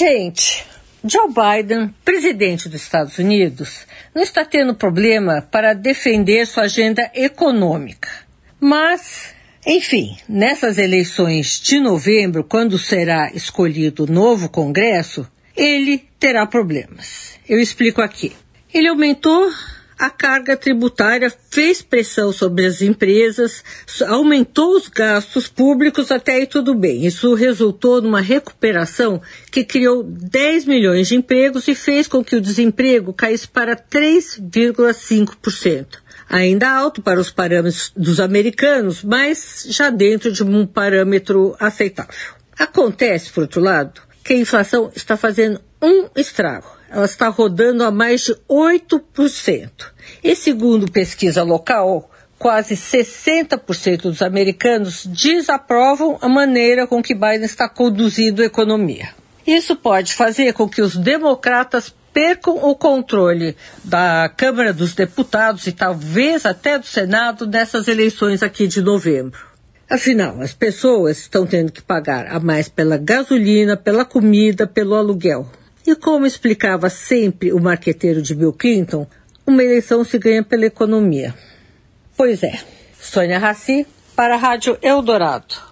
Gente, Joe Biden, presidente dos Estados Unidos, não está tendo problema para defender sua agenda econômica. Mas, enfim, nessas eleições de novembro, quando será escolhido o novo Congresso, ele terá problemas. Eu explico aqui. Ele aumentou a carga tributária fez pressão sobre as empresas, aumentou os gastos públicos, até aí tudo bem. Isso resultou numa recuperação que criou 10 milhões de empregos e fez com que o desemprego caísse para 3,5% ainda alto para os parâmetros dos americanos, mas já dentro de um parâmetro aceitável. Acontece, por outro lado, que a inflação está fazendo um estrago ela está rodando a mais de 8%. E segundo pesquisa local, quase 60% dos americanos desaprovam a maneira com que Biden está conduzindo a economia. Isso pode fazer com que os democratas percam o controle da Câmara dos Deputados e talvez até do Senado nessas eleições aqui de novembro. Afinal, as pessoas estão tendo que pagar a mais pela gasolina, pela comida, pelo aluguel. E como explicava sempre o marqueteiro de Bill Clinton, uma eleição se ganha pela economia. Pois é. Sônia Raci, para a Rádio Eldorado.